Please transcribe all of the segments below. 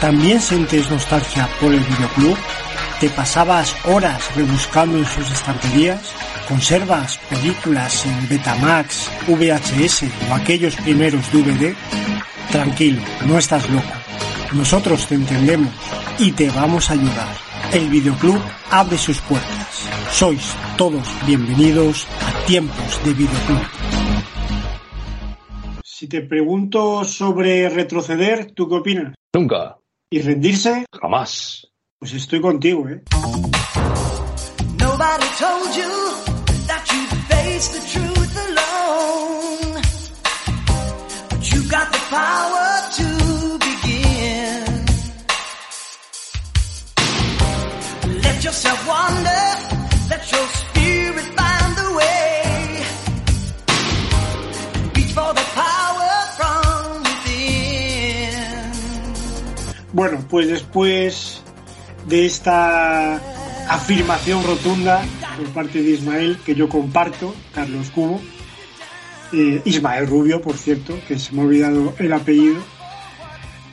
¿También sientes nostalgia por el videoclub? ¿Te pasabas horas rebuscando en sus estanterías? ¿Conservas películas en Betamax, VHS o aquellos primeros DVD? Tranquilo, no estás loco. Nosotros te entendemos y te vamos a ayudar. El videoclub abre sus puertas. Sois todos bienvenidos a tiempos de videoclub. Si te pregunto sobre retroceder, ¿tú qué opinas? Nunca. ¿Y rendirse? Jamás. Pues estoy contigo, ¿eh? Nobody told you that you'd face the truth alone. But you got the power to begin. Let yourself wander, let your Bueno, pues después de esta afirmación rotunda por parte de Ismael, que yo comparto, Carlos Cubo, eh, Ismael Rubio, por cierto, que se me ha olvidado el apellido,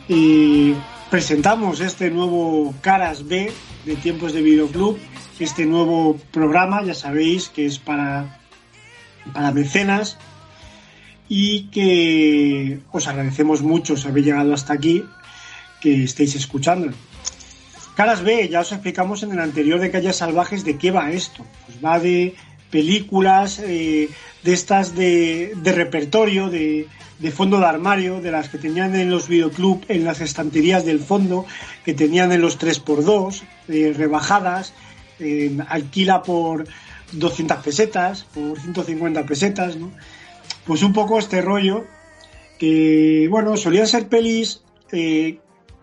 y presentamos este nuevo Caras B de Tiempos de Videoclub, este nuevo programa, ya sabéis que es para, para mecenas y que os agradecemos mucho si habéis llegado hasta aquí, que estéis escuchando. Caras B, ya os explicamos en el anterior de Calles Salvajes de qué va esto. Pues va de películas eh, de estas de, de repertorio, de, de, fondo de armario, de las que tenían en los videoclub, en las estanterías del fondo, que tenían en los 3x2, eh, rebajadas, eh, alquila por 200 pesetas, por 150 pesetas, ¿no? Pues un poco este rollo, que bueno, solían ser pelis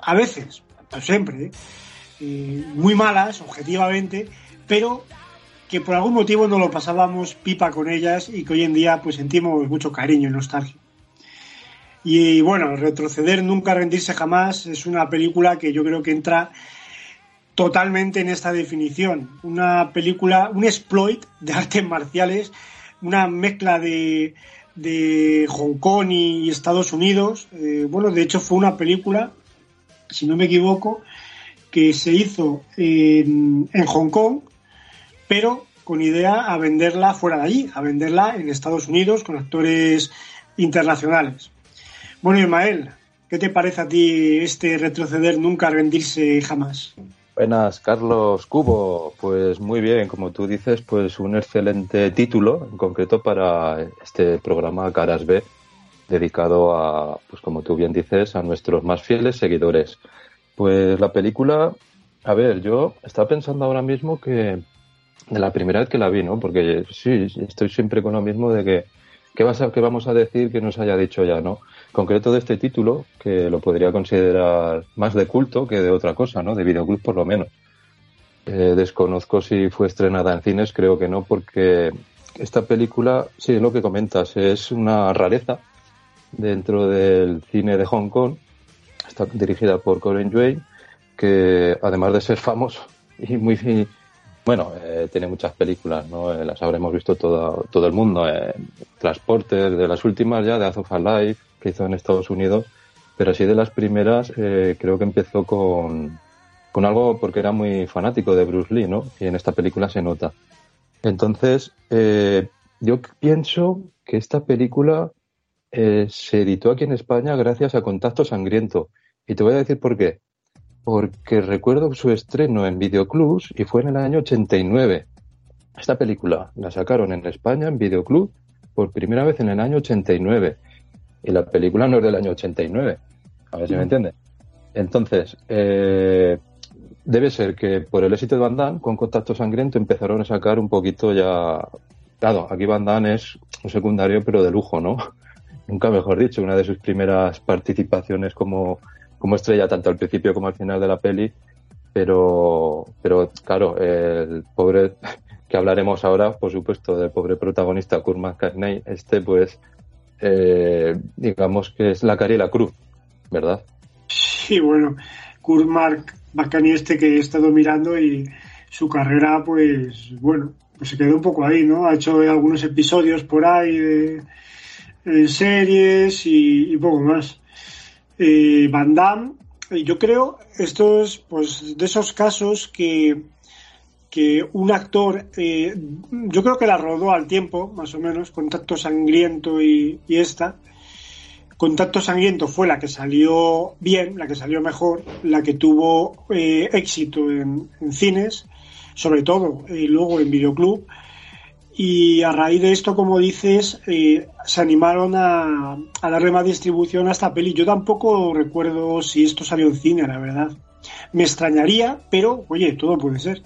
a veces, no siempre, eh, muy malas, objetivamente, pero que por algún motivo no lo pasábamos pipa con ellas y que hoy en día pues sentimos mucho cariño y nostalgia. Y bueno, retroceder, nunca rendirse jamás es una película que yo creo que entra totalmente en esta definición. Una película, un exploit de artes marciales, una mezcla de, de Hong Kong y Estados Unidos. Eh, bueno, de hecho fue una película, si no me equivoco, que se hizo en, Hong Kong, pero con idea a venderla fuera de allí, a venderla en Estados Unidos con actores internacionales. Bueno, Ismael, ¿qué te parece a ti este retroceder, nunca rendirse jamás? Buenas, Carlos Cubo. Pues muy bien, como tú dices, pues un excelente título, en concreto para este programa Caras B, dedicado a, pues como tú bien dices, a nuestros más fieles seguidores. Pues la película, a ver, yo estaba pensando ahora mismo que de la primera vez que la vi, ¿no? Porque sí, estoy siempre con lo mismo de que ¿qué, vas a, qué vamos a decir que nos haya dicho ya, ¿no? Concreto de este título, que lo podría considerar más de culto que de otra cosa, ¿no? De videoclub por lo menos. Eh, desconozco si fue estrenada en cines, creo que no, porque esta película, sí, es lo que comentas, es una rareza dentro del cine de Hong Kong está dirigida por Colin Dwayne, que además de ser famoso y muy bueno, eh, tiene muchas películas, ¿no? Eh, las habremos visto todo, todo el mundo. Eh, de las últimas ya, de Azov Alive, que hizo en Estados Unidos, pero así de las primeras, eh, creo que empezó con, con algo porque era muy fanático de Bruce Lee, ¿no? Y en esta película se nota. Entonces, yo pienso que esta película se editó aquí en España gracias a Contacto Sangriento. Y te voy a decir por qué. Porque recuerdo su estreno en videoclubs y fue en el año 89. Esta película la sacaron en España en videoclub por primera vez en el año 89. Y la película no es del año 89. A ver si me entiende. Entonces, eh, debe ser que por el éxito de Van Damme, con Contacto Sangriento empezaron a sacar un poquito ya... Claro, aquí Van Damme es un secundario, pero de lujo, ¿no? Nunca mejor dicho, una de sus primeras participaciones como, como estrella tanto al principio como al final de la peli, pero, pero claro, el pobre que hablaremos ahora, por supuesto, del pobre protagonista Kurt McCartney, este pues, eh, digamos que es la cara y la cruz, ¿verdad? Sí, bueno, Kurt McCartney este que he estado mirando y su carrera, pues, bueno, pues se quedó un poco ahí, ¿no? Ha hecho algunos episodios por ahí de, de series y, y poco más. Eh, Van Damme, yo creo, esto es pues de esos casos que, que un actor, eh, yo creo que la rodó al tiempo, más o menos, Contacto Sangriento y, esta. Contacto Sangriento fue la que salió bien, la que salió mejor, la que tuvo eh, éxito en, en, cines, sobre todo, y luego en videoclub. Y a raíz de esto, como dices, eh, se animaron a, a, darle más distribución a esta peli. Yo tampoco recuerdo si esto salió en cine, la verdad. Me extrañaría, pero, oye, todo puede ser.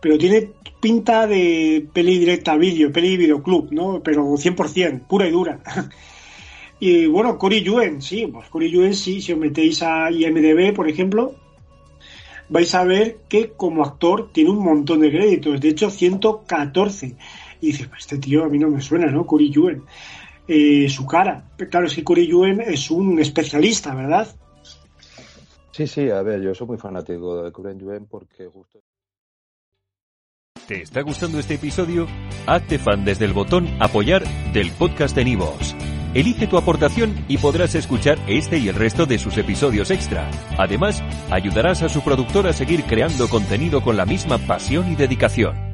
Pero tiene pinta de peli directa a vídeo, peli videoclub, ¿no? Pero 100%, pura y dura. y bueno, Cory Yuen, sí, pues Cory Yuen, sí, si os metéis a IMDB, por ejemplo, vais a ver que como actor tiene un montón de créditos, de hecho 114 y dices, pues este tío a mí no me suena, ¿no? Curi Yuen. Eh, su cara. Claro, es que Curi Yuen es un especialista, ¿verdad? Sí, sí, a ver, yo soy muy fanático de Curi Yuen porque justo... ¿Te está gustando este episodio? Hazte fan desde el botón apoyar del podcast de Nivos. Elige tu aportación y podrás escuchar este y el resto de sus episodios extra. Además, ayudarás a su productor a seguir creando contenido con la misma pasión y dedicación.